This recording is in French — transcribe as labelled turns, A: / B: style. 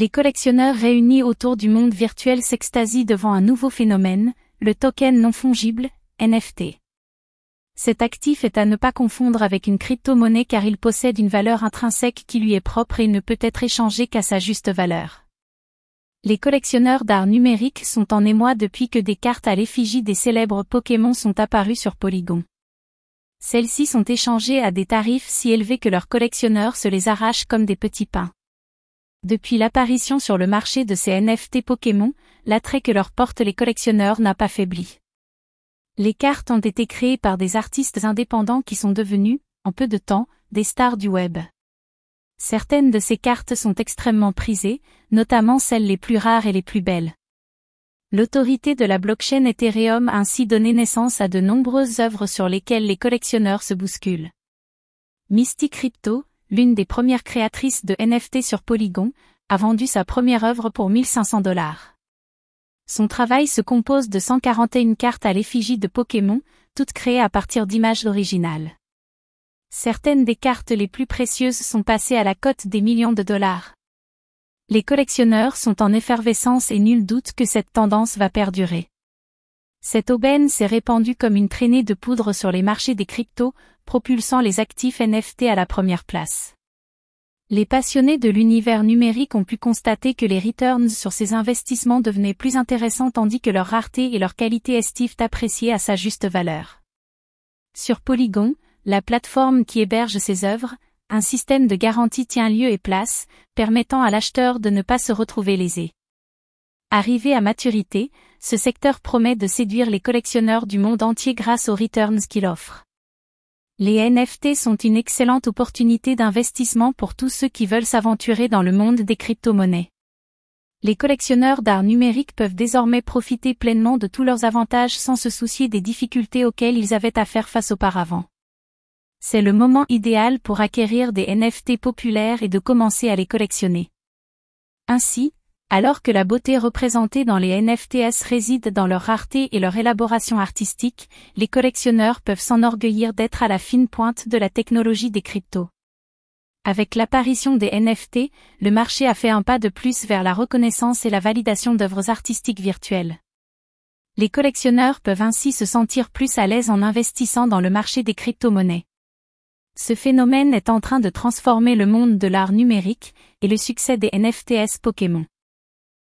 A: Les collectionneurs réunis autour du monde virtuel s'extasient devant un nouveau phénomène, le token non fongible, NFT. Cet actif est à ne pas confondre avec une crypto-monnaie car il possède une valeur intrinsèque qui lui est propre et ne peut être échangé qu'à sa juste valeur. Les collectionneurs d'art numérique sont en émoi depuis que des cartes à l'effigie des célèbres Pokémon sont apparues sur Polygon. Celles-ci sont échangées à des tarifs si élevés que leurs collectionneurs se les arrachent comme des petits pains. Depuis l'apparition sur le marché de ces NFT Pokémon, l'attrait que leur portent les collectionneurs n'a pas faibli. Les cartes ont été créées par des artistes indépendants qui sont devenus, en peu de temps, des stars du web. Certaines de ces cartes sont extrêmement prisées, notamment celles les plus rares et les plus belles. L'autorité de la blockchain Ethereum a ainsi donné naissance à de nombreuses œuvres sur lesquelles les collectionneurs se bousculent. Mystic Crypto, l'une des premières créatrices de NFT sur Polygon, a vendu sa première œuvre pour 1500 dollars. Son travail se compose de 141 cartes à l'effigie de Pokémon, toutes créées à partir d'images originales. Certaines des cartes les plus précieuses sont passées à la cote des millions de dollars. Les collectionneurs sont en effervescence et nul doute que cette tendance va perdurer. Cette aubaine s'est répandue comme une traînée de poudre sur les marchés des cryptos, propulsant les actifs NFT à la première place. Les passionnés de l'univers numérique ont pu constater que les returns sur ces investissements devenaient plus intéressants tandis que leur rareté et leur qualité estivent appréciées à sa juste valeur. Sur Polygon, la plateforme qui héberge ces œuvres, un système de garantie tient lieu et place, permettant à l'acheteur de ne pas se retrouver lésé. Arrivé à maturité, ce secteur promet de séduire les collectionneurs du monde entier grâce aux returns qu'il offre. Les NFT sont une excellente opportunité d'investissement pour tous ceux qui veulent s'aventurer dans le monde des crypto-monnaies. Les collectionneurs d'art numérique peuvent désormais profiter pleinement de tous leurs avantages sans se soucier des difficultés auxquelles ils avaient à faire face auparavant. C'est le moment idéal pour acquérir des NFT populaires et de commencer à les collectionner. Ainsi, alors que la beauté représentée dans les NFTs réside dans leur rareté et leur élaboration artistique, les collectionneurs peuvent s'enorgueillir d'être à la fine pointe de la technologie des cryptos. Avec l'apparition des NFT, le marché a fait un pas de plus vers la reconnaissance et la validation d'œuvres artistiques virtuelles. Les collectionneurs peuvent ainsi se sentir plus à l'aise en investissant dans le marché des crypto-monnaies. Ce phénomène est en train de transformer le monde de l'art numérique, et le succès des NFTs Pokémon